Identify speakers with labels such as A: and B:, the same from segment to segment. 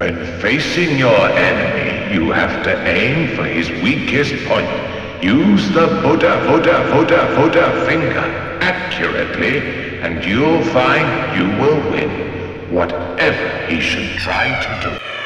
A: When facing your enemy, you have to aim for his weakest point. Use the Buddha, Buddha, Buddha, Buddha finger accurately, and you'll find you will win, whatever he should try to do.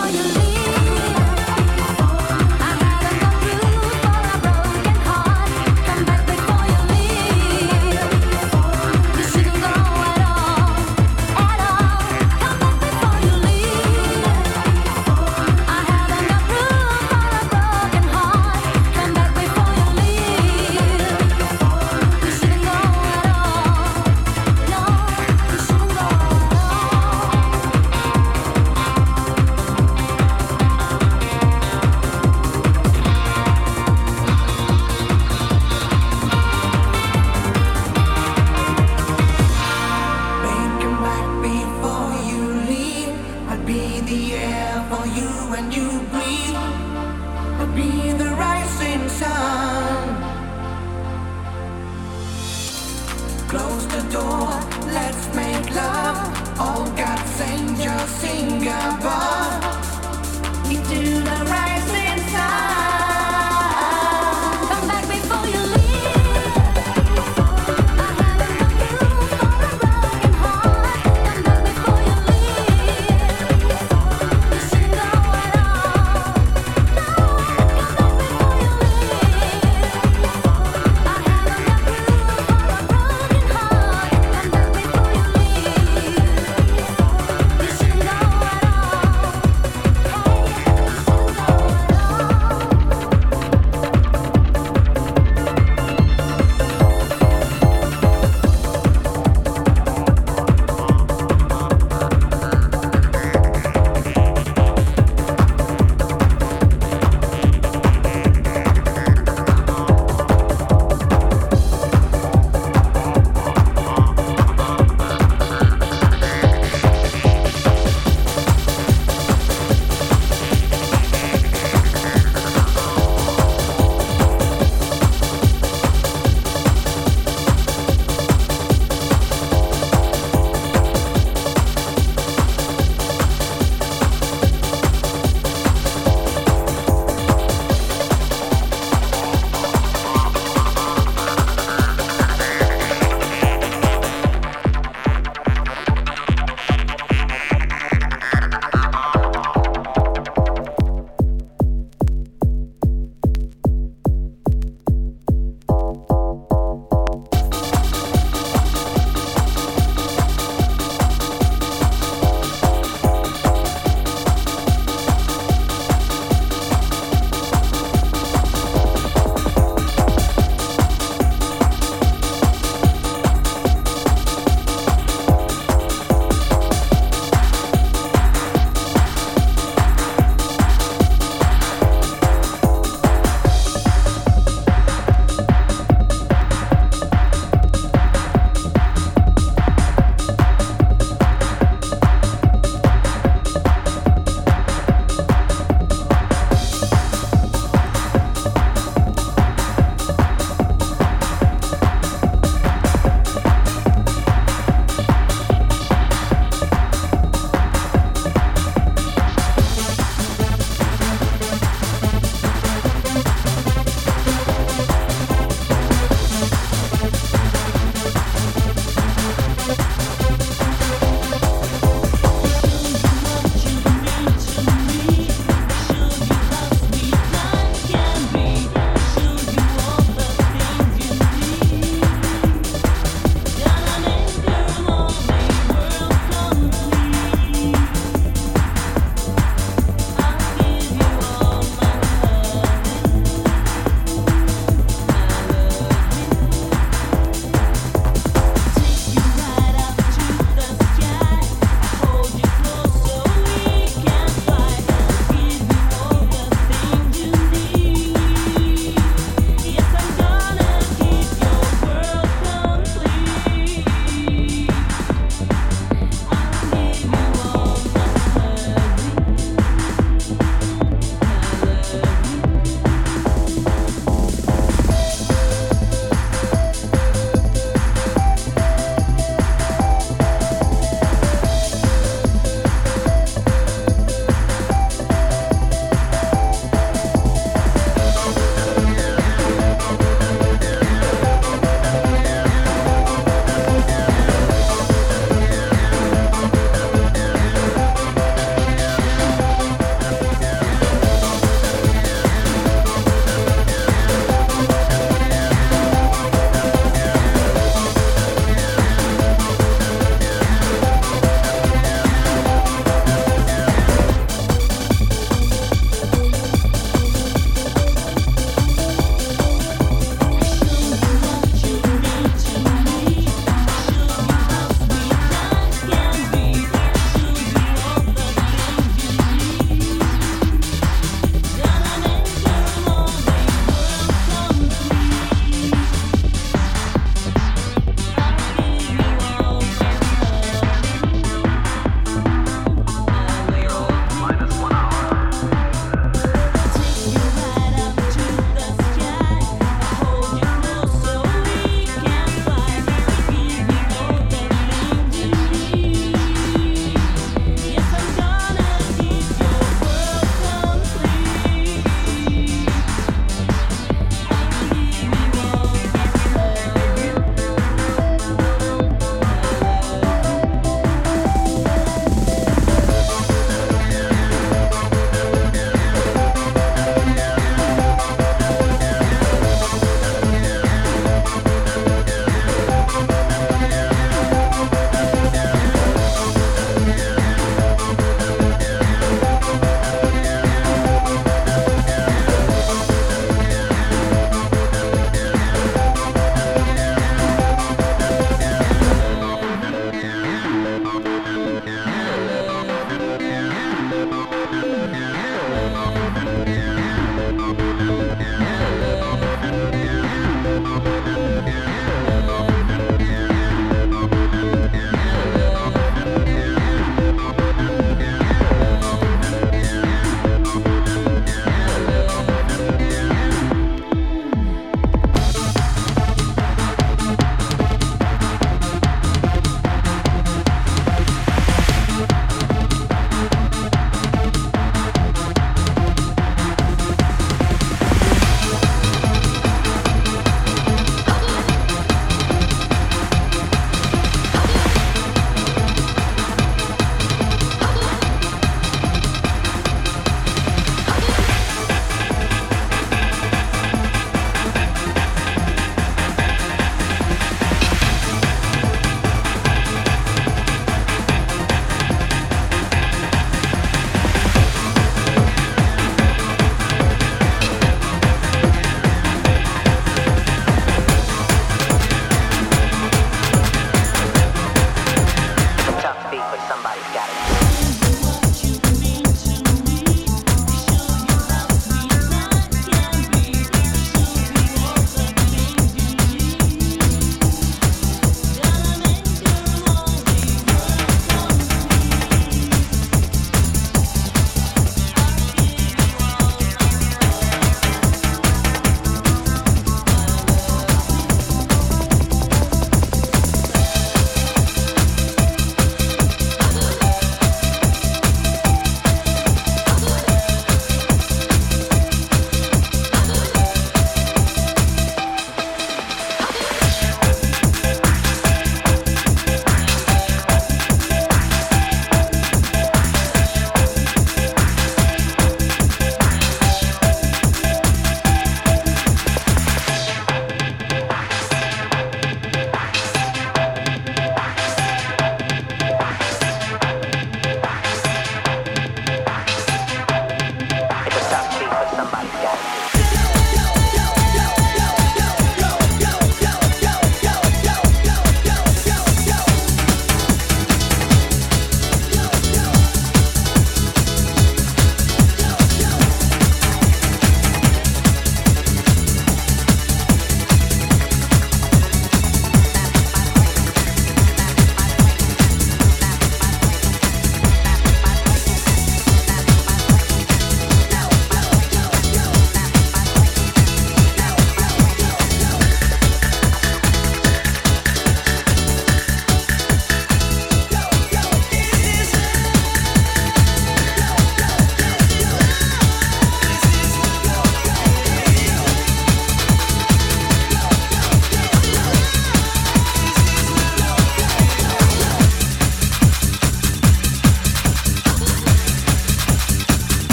B: for you.